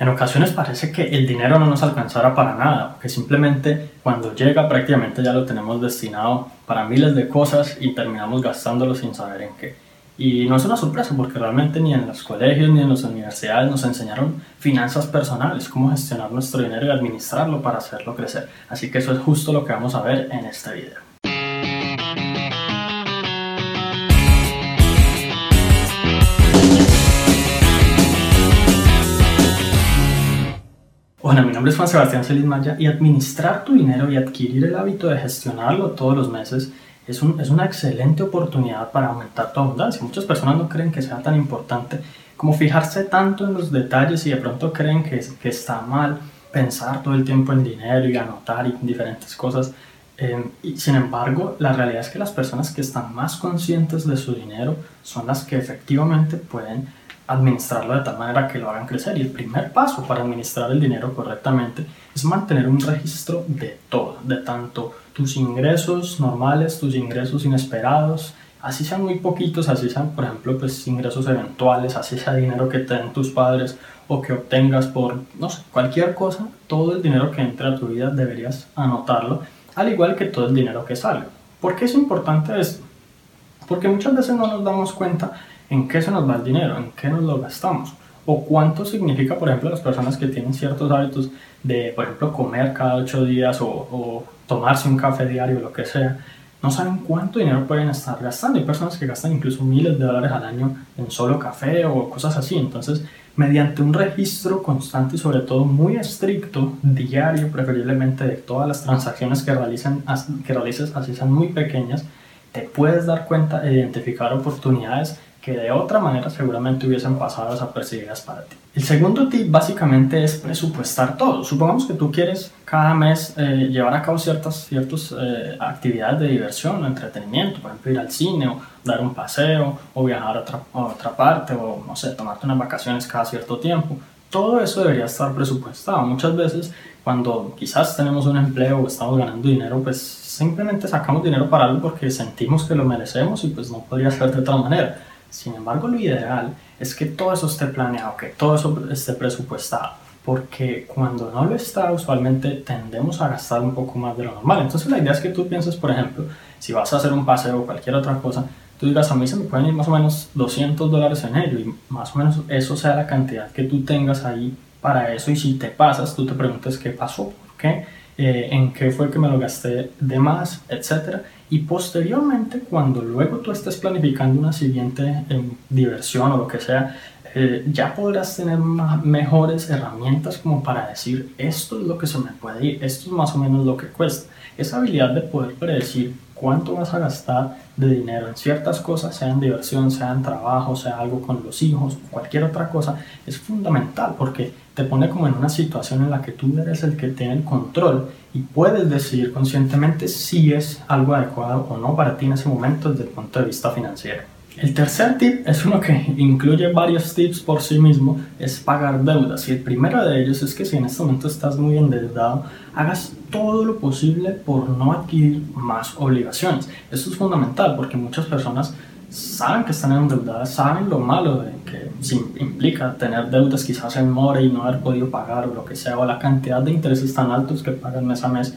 En ocasiones parece que el dinero no nos alcanzará para nada, que simplemente cuando llega prácticamente ya lo tenemos destinado para miles de cosas y terminamos gastándolo sin saber en qué. Y no es una sorpresa porque realmente ni en los colegios ni en las universidades nos enseñaron finanzas personales, cómo gestionar nuestro dinero y administrarlo para hacerlo crecer. Así que eso es justo lo que vamos a ver en este video. Hola, mi nombre es Juan Sebastián Celis Maya y administrar tu dinero y adquirir el hábito de gestionarlo todos los meses es, es una excelente oportunidad para aumentar tu abundancia. Muchas personas no creen que sea tan importante como fijarse tanto en los detalles y de pronto creen que, que está mal pensar todo el tiempo en dinero y anotar y diferentes cosas. Eh, y sin embargo, la realidad es que las personas que están más conscientes de su dinero son las que efectivamente pueden administrarlo de tal manera que lo hagan crecer. Y el primer paso para administrar el dinero correctamente es mantener un registro de todo, de tanto tus ingresos normales, tus ingresos inesperados, así sean muy poquitos, así sean, por ejemplo, pues ingresos eventuales, así sea dinero que te den tus padres o que obtengas por, no sé, cualquier cosa, todo el dinero que entre a tu vida deberías anotarlo, al igual que todo el dinero que sale. ¿Por qué es importante esto? Porque muchas veces no nos damos cuenta en qué se nos va el dinero, en qué nos lo gastamos, o cuánto significa, por ejemplo, las personas que tienen ciertos hábitos de, por ejemplo, comer cada ocho días o, tomarse un café diario, lo que sea, no saben cuánto dinero pueden estar gastando. Hay personas que gastan incluso miles de dólares al año en solo café o cosas así. Entonces, mediante un registro constante y sobre todo muy estricto, diario preferiblemente, de todas las transacciones que, realicen, que realices, así sean muy pequeñas, te puedes dar cuenta e identificar oportunidades que de otra manera seguramente hubiesen pasado desapercibidas para ti. El segundo tip básicamente es presupuestar todo. Supongamos que tú quieres cada mes eh, llevar a cabo ciertas, ciertas eh, actividades de diversión o entretenimiento, por ejemplo ir al cine o dar un paseo o viajar a otra, a otra parte o no sé, tomarte unas vacaciones cada cierto tiempo. Todo eso debería estar presupuestado. Muchas veces cuando quizás tenemos un empleo o estamos ganando dinero, pues simplemente sacamos dinero para algo porque sentimos que lo merecemos y pues no podría ser de otra manera. Sin embargo, lo ideal es que todo eso esté planeado, que todo eso esté presupuestado, porque cuando no lo está, usualmente tendemos a gastar un poco más de lo normal. Entonces, la idea es que tú pienses, por ejemplo, si vas a hacer un paseo o cualquier otra cosa, tú digas, a mí se me pueden ir más o menos 200 dólares en ello y más o menos eso sea la cantidad que tú tengas ahí para eso. Y si te pasas, tú te preguntes qué pasó, por qué, eh, en qué fue que me lo gasté de más, etcétera y posteriormente, cuando luego tú estés planificando una siguiente em, diversión o lo que sea, eh, ya podrás tener mejores herramientas como para decir esto es lo que se me puede ir, esto es más o menos lo que cuesta. Esa habilidad de poder predecir cuánto vas a gastar de dinero en ciertas cosas, sea en diversión, sea en trabajo, sea algo con los hijos, cualquier otra cosa, es fundamental porque te pone como en una situación en la que tú eres el que tiene el control y puedes decidir conscientemente si es algo adecuado o no para ti en ese momento desde el punto de vista financiero. El tercer tip es uno que incluye varios tips por sí mismo, es pagar deudas. Y el primero de ellos es que si en este momento estás muy endeudado, hagas todo lo posible por no adquirir más obligaciones. Esto es fundamental porque muchas personas saben que están endeudadas, saben lo malo de que implica tener deudas quizás en mora y no haber podido pagar o lo que sea, o la cantidad de intereses tan altos que pagan mes a mes.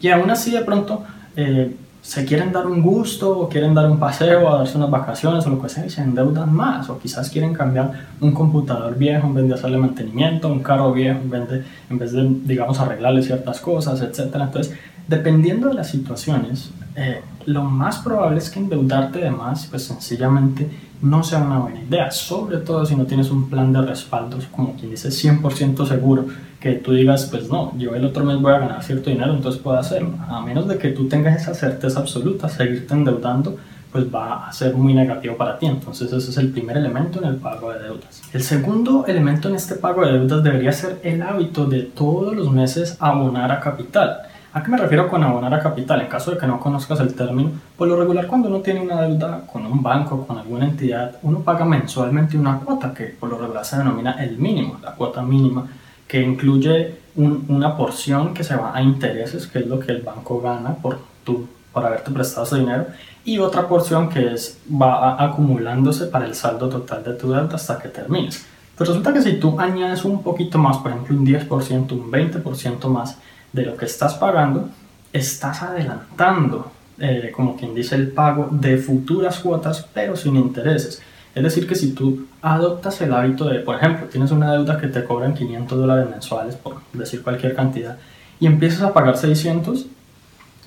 Y aún así de pronto eh, se quieren dar un gusto o quieren dar un paseo o darse unas vacaciones o lo que sea y se endeudan más o quizás quieren cambiar un computador viejo en vez de hacerle mantenimiento, un carro viejo en vez de, en vez de digamos, arreglarle ciertas cosas, etc. Entonces, dependiendo de las situaciones, eh, lo más probable es que endeudarte de más, pues sencillamente no sea una buena idea, sobre todo si no tienes un plan de respaldos, como quien dice 100% seguro, que tú digas, pues no, yo el otro mes voy a ganar cierto dinero, entonces puedo hacerlo. A menos de que tú tengas esa certeza absoluta, seguirte endeudando, pues va a ser muy negativo para ti. Entonces ese es el primer elemento en el pago de deudas. El segundo elemento en este pago de deudas debería ser el hábito de todos los meses abonar a capital. ¿A qué me refiero con abonar a capital? En caso de que no conozcas el término, por lo regular cuando uno tiene una deuda con un banco, con alguna entidad, uno paga mensualmente una cuota que por lo regular se denomina el mínimo, la cuota mínima, que incluye una porción que se va a intereses, que es lo que el banco gana por, tu, por haberte prestado ese dinero, y otra porción que es, va acumulándose para el saldo total de tu deuda hasta que termines. Pues resulta que si tú añades un poquito más, por ejemplo un 10%, un 20% más de lo que estás pagando, estás adelantando, eh, como quien dice, el pago de futuras cuotas, pero sin intereses. Es decir, que si tú adoptas el hábito de, por ejemplo, tienes una deuda que te cobran 500 dólares mensuales, por decir cualquier cantidad, y empiezas a pagar 600,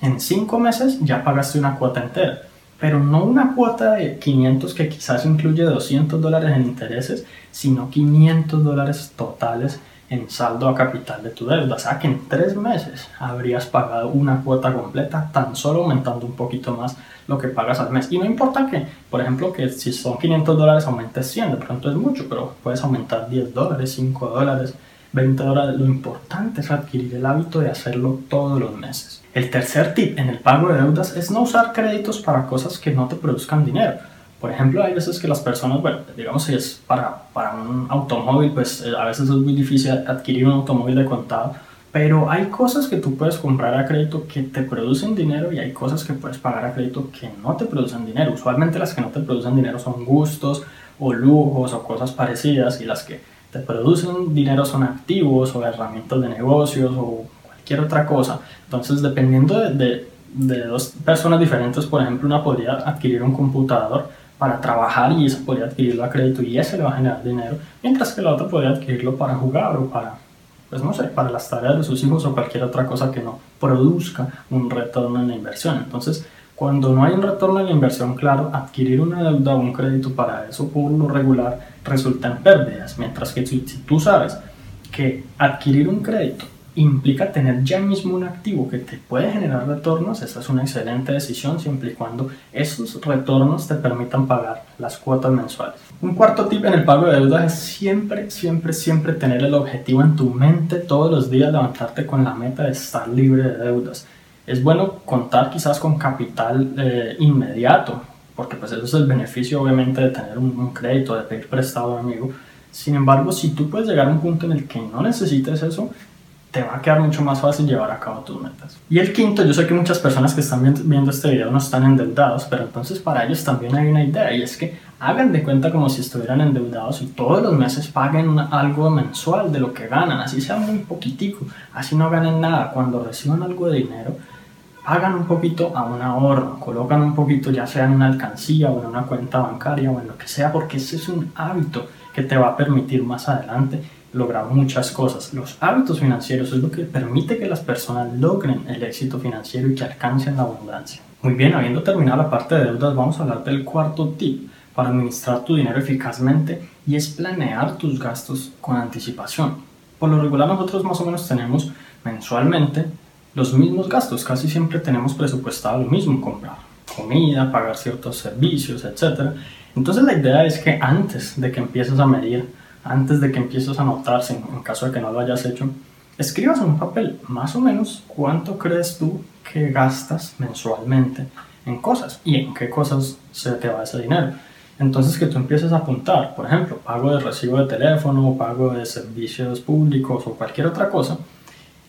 en 5 meses ya pagaste una cuota entera. Pero no una cuota de 500 que quizás incluye 200 dólares en intereses, sino 500 dólares totales en saldo a capital de tu deuda. O sea que en tres meses habrías pagado una cuota completa, tan solo aumentando un poquito más lo que pagas al mes. Y no importa que, por ejemplo, que si son 500 dólares aumentes 100, de pronto es mucho, pero puedes aumentar 10 dólares, 5 dólares, 20 dólares. Lo importante es adquirir el hábito de hacerlo todos los meses. El tercer tip en el pago de deudas es no usar créditos para cosas que no te produzcan dinero. Por ejemplo, hay veces que las personas, bueno, digamos si es para, para un automóvil, pues eh, a veces es muy difícil adquirir un automóvil de contado, pero hay cosas que tú puedes comprar a crédito que te producen dinero y hay cosas que puedes pagar a crédito que no te producen dinero. Usualmente las que no te producen dinero son gustos o lujos o cosas parecidas y las que te producen dinero son activos o herramientas de negocios o cualquier otra cosa. Entonces, dependiendo de, de, de dos personas diferentes, por ejemplo, una podría adquirir un computador para trabajar y esa podría adquirirlo a crédito y ese le va a generar dinero, mientras que la otra podría adquirirlo para jugar o para, pues no sé, para las tareas de sus hijos o cualquier otra cosa que no produzca un retorno en la inversión. Entonces, cuando no hay un retorno en la inversión claro, adquirir una deuda o un crédito para eso por lo regular resulta en pérdidas, mientras que si tú sabes que adquirir un crédito implica tener ya mismo un activo que te puede generar retornos, esa es una excelente decisión siempre y cuando esos retornos te permitan pagar las cuotas mensuales. Un cuarto tip en el pago de deudas es siempre, siempre, siempre tener el objetivo en tu mente todos los días, levantarte con la meta de estar libre de deudas. Es bueno contar quizás con capital eh, inmediato, porque pues eso es el beneficio obviamente de tener un, un crédito, de pedir prestado a un amigo. Sin embargo, si tú puedes llegar a un punto en el que no necesites eso, te va a quedar mucho más fácil llevar a cabo tus metas. Y el quinto, yo sé que muchas personas que están viendo este video no están endeudados, pero entonces para ellos también hay una idea y es que hagan de cuenta como si estuvieran endeudados y todos los meses paguen algo mensual de lo que ganan, así sea muy poquitico, así no ganen nada. Cuando reciban algo de dinero, hagan un poquito a un ahorro, colocan un poquito ya sea en una alcancía o en una cuenta bancaria o en lo que sea, porque ese es un hábito que te va a permitir más adelante lograr muchas cosas. Los hábitos financieros es lo que permite que las personas logren el éxito financiero y que alcancen la abundancia. Muy bien, habiendo terminado la parte de deudas, vamos a hablar del cuarto tip para administrar tu dinero eficazmente y es planear tus gastos con anticipación. Por lo regular nosotros más o menos tenemos mensualmente los mismos gastos, casi siempre tenemos presupuestado lo mismo, comprar comida, pagar ciertos servicios, etc. Entonces la idea es que antes de que empieces a medir antes de que empieces a anotarse, en caso de que no lo hayas hecho, escribas en un papel más o menos cuánto crees tú que gastas mensualmente en cosas y en qué cosas se te va ese dinero. Entonces que tú empieces a apuntar, por ejemplo, pago de recibo de teléfono, pago de servicios públicos o cualquier otra cosa,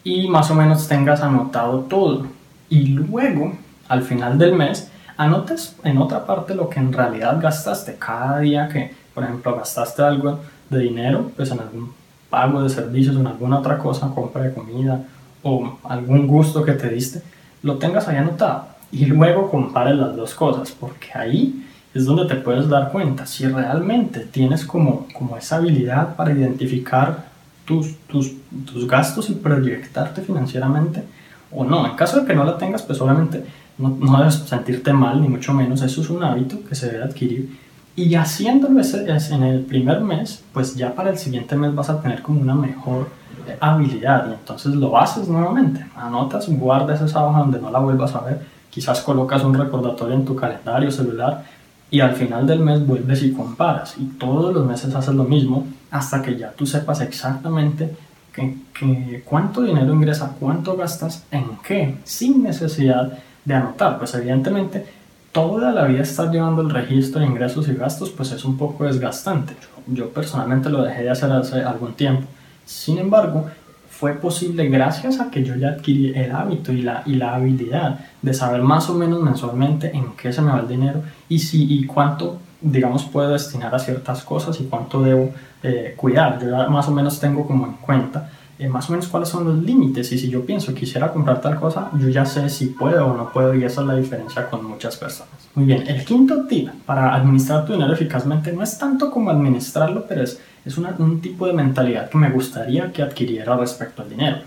y más o menos tengas anotado todo. Y luego, al final del mes, anotes en otra parte lo que en realidad gastaste cada día que, por ejemplo, gastaste algo de dinero, pues en algún pago de servicios, en alguna otra cosa, compra de comida o algún gusto que te diste, lo tengas ahí anotado y luego compares las dos cosas, porque ahí es donde te puedes dar cuenta si realmente tienes como, como esa habilidad para identificar tus, tus, tus gastos y proyectarte financieramente o no. En caso de que no la tengas, pues obviamente no, no debes sentirte mal, ni mucho menos. Eso es un hábito que se debe adquirir y haciéndolo ese, en el primer mes, pues ya para el siguiente mes vas a tener como una mejor eh, habilidad y entonces lo haces nuevamente. Anotas, guardas esa hoja donde no la vuelvas a ver, quizás colocas un recordatorio en tu calendario celular y al final del mes vuelves y comparas y todos los meses haces lo mismo hasta que ya tú sepas exactamente que, cuánto dinero ingresa, cuánto gastas, en qué, sin necesidad de anotar. Pues evidentemente toda la vida estar llevando el registro de ingresos y gastos, pues es un poco desgastante. Yo, personalmente lo dejé de hacer hace algún tiempo. Sin embargo, fue posible gracias a que yo ya adquirí el hábito y la, y la habilidad de saber más o menos mensualmente en qué se me va el dinero y, si, y cuánto digamos, puedo destinar a ciertas cosas y cuánto debo eh, cuidar. Yo ya más o menos tengo como en cuenta eh, más o menos cuáles son los límites y si yo pienso quisiera comprar tal cosa, yo ya sé si puedo o no puedo y esa es la diferencia con muchas personas. Muy bien, el quinto tip para administrar tu dinero eficazmente no es tanto como administrarlo, pero es, es un tipo de mentalidad que me gustaría que adquiriera respecto al dinero.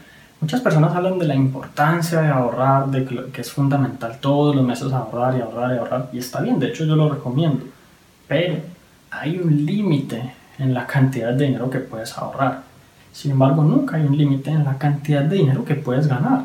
Muchas personas hablan de la importancia de ahorrar, de que es fundamental todos los meses ahorrar y ahorrar y ahorrar, y está bien, de hecho yo lo recomiendo, pero hay un límite en la cantidad de dinero que puedes ahorrar. Sin embargo, nunca hay un límite en la cantidad de dinero que puedes ganar.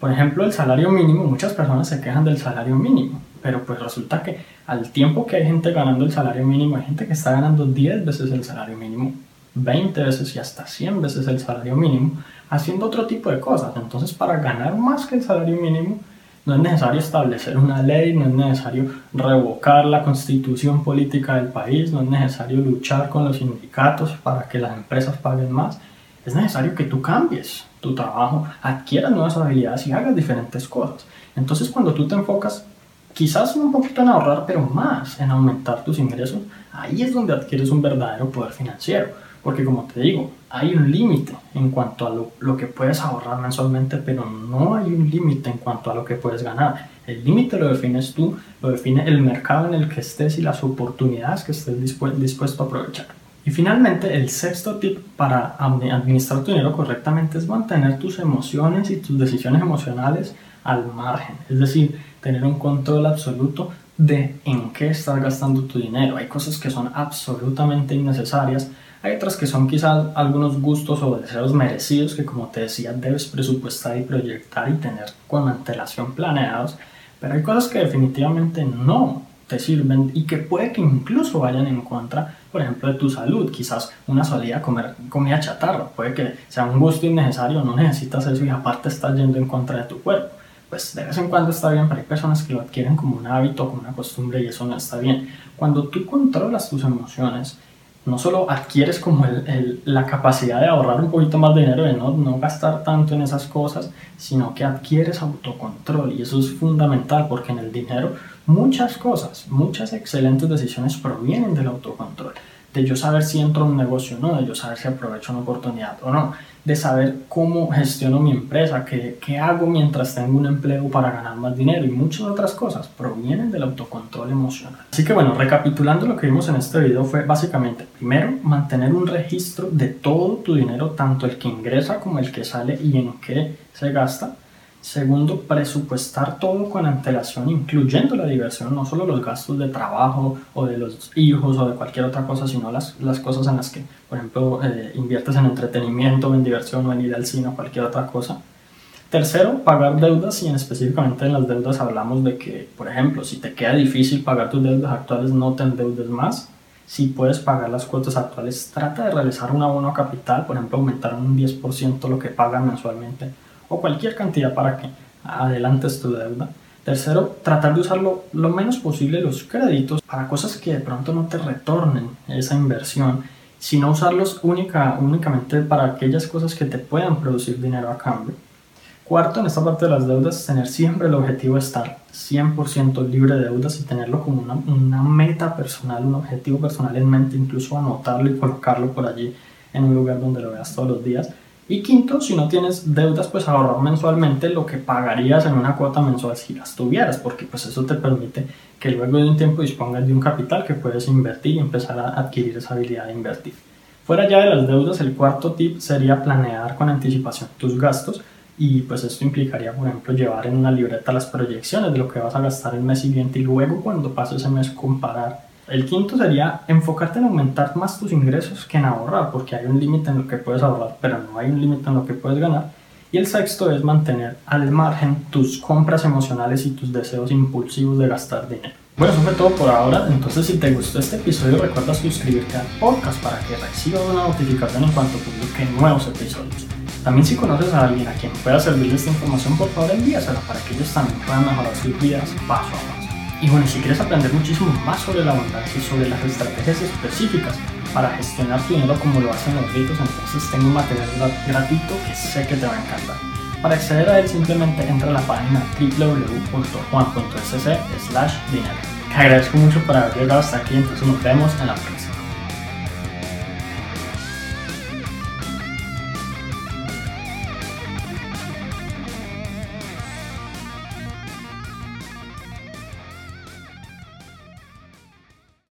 Por ejemplo, el salario mínimo, muchas personas se quejan del salario mínimo, pero pues resulta que al tiempo que hay gente ganando el salario mínimo, hay gente que está ganando 10 veces el salario mínimo, 20 veces y hasta 100 veces el salario mínimo, haciendo otro tipo de cosas. Entonces, para ganar más que el salario mínimo, no es necesario establecer una ley, no es necesario revocar la constitución política del país, no es necesario luchar con los sindicatos para que las empresas paguen más es necesario que tú cambies tu trabajo, adquieras nuevas habilidades y hagas diferentes cosas. Entonces cuando tú te enfocas quizás un poquito en ahorrar, pero más en aumentar tus ingresos, ahí es donde adquieres un verdadero poder financiero. Porque como te digo, hay un límite en cuanto a lo, lo, que puedes ahorrar mensualmente, pero no hay un límite en cuanto a lo que puedes ganar. El límite lo defines tú, lo define el mercado en el que estés y las oportunidades que estés dispuesto a aprovechar. Y finalmente, el sexto tip para administrar tu dinero correctamente es mantener tus emociones y tus decisiones emocionales al margen. Es decir, tener un control absoluto de en qué estás gastando tu dinero. Hay cosas que son absolutamente innecesarias, hay otras que son quizás algunos gustos o deseos merecidos que como te decía debes presupuestar y proyectar y tener con antelación planeados, pero hay cosas que definitivamente no te sirven y que puede que incluso vayan en contra, por ejemplo, de tu salud. Quizás una salida comer comida chatarra, puede que sea un gusto innecesario, no necesitas eso y aparte estás yendo en contra de tu cuerpo. Pues de vez en cuando está bien, pero hay personas que lo adquieren como un hábito, como una costumbre y eso no está bien. Cuando tú controlas tus emociones, no solo adquieres como el, la capacidad de ahorrar un poquito más de dinero, de no, no gastar tanto en esas cosas, sino que adquieres autocontrol y eso es fundamental porque en el dinero muchas cosas, muchas excelentes decisiones provienen del autocontrol, de yo saber si entro a un negocio o no, de yo saber si aprovecho una oportunidad o no, de saber cómo gestiono mi empresa, qué, qué hago mientras tengo un empleo para ganar más dinero y muchas otras cosas provienen del autocontrol emocional. Así que bueno, recapitulando lo que vimos en este video fue básicamente, primero, mantener un registro de todo tu dinero, tanto el que ingresa como el que sale y en qué se gasta. Segundo, presupuestar todo con antelación, incluyendo la diversión, no solo los gastos de trabajo o de los hijos o de cualquier otra cosa, sino las, las cosas en las que, por ejemplo, eh, inviertes en entretenimiento, en diversión o en ir al cine o cualquier otra cosa. Tercero, pagar deudas y en específicamente en las deudas hablamos de que, por ejemplo, si te queda difícil pagar tus deudas actuales, no te endeudes más. Si puedes pagar las cuotas actuales, trata de realizar un abono capital, por ejemplo, aumentar un 10% lo que pagan mensualmente o cualquier cantidad para que adelantes tu deuda. Tercero, tratar de usar lo, menos posible los créditos para cosas que de pronto no te retornen esa inversión, sino usarlos única, únicamente para aquellas cosas que te puedan producir dinero a cambio. Cuarto, en esta parte de las deudas, tener siempre el objetivo de estar 100% libre de deudas y tenerlo como una, una meta personal, un objetivo personal en mente, incluso anotarlo y colocarlo por allí en un lugar donde lo veas todos los días y quinto, si no tienes deudas, pues ahorrar mensualmente lo que pagarías en una cuota mensual si las tuvieras, porque pues eso te permite que luego de un tiempo dispongas de un capital que puedes invertir y empezar a adquirir esa habilidad de invertir. Fuera ya de las deudas, el cuarto tip sería planear con anticipación tus gastos y pues esto implicaría, por ejemplo, llevar en una libreta las proyecciones de lo que vas a gastar el mes siguiente y luego cuando pase ese mes comparar el quinto sería enfocarte en aumentar más tus ingresos que en ahorrar, porque hay un límite en lo que puedes ahorrar, pero no hay un límite en lo que puedes ganar. Y el sexto es mantener al margen tus compras emocionales y tus deseos impulsivos de gastar dinero. Bueno, eso fue todo por ahora. Entonces, si te gustó este episodio, recuerda suscribirte al podcast para que recibas una notificación en cuanto publique nuevos episodios. También, si conoces a alguien a quien pueda servirle esta información, por favor envíasela para que ellos también puedan mejorar sus vidas paso a paso. Y bueno, si quieres aprender muchísimo más sobre la abundancia y sobre las estrategias específicas para gestionar tu dinero como lo hacen los ricos, entonces tengo un material gratuito que sé que te va a encantar. Para acceder a él simplemente entra a la página www.juan.sc dinero. Te agradezco mucho por haber llegado hasta aquí, entonces nos vemos en la próxima.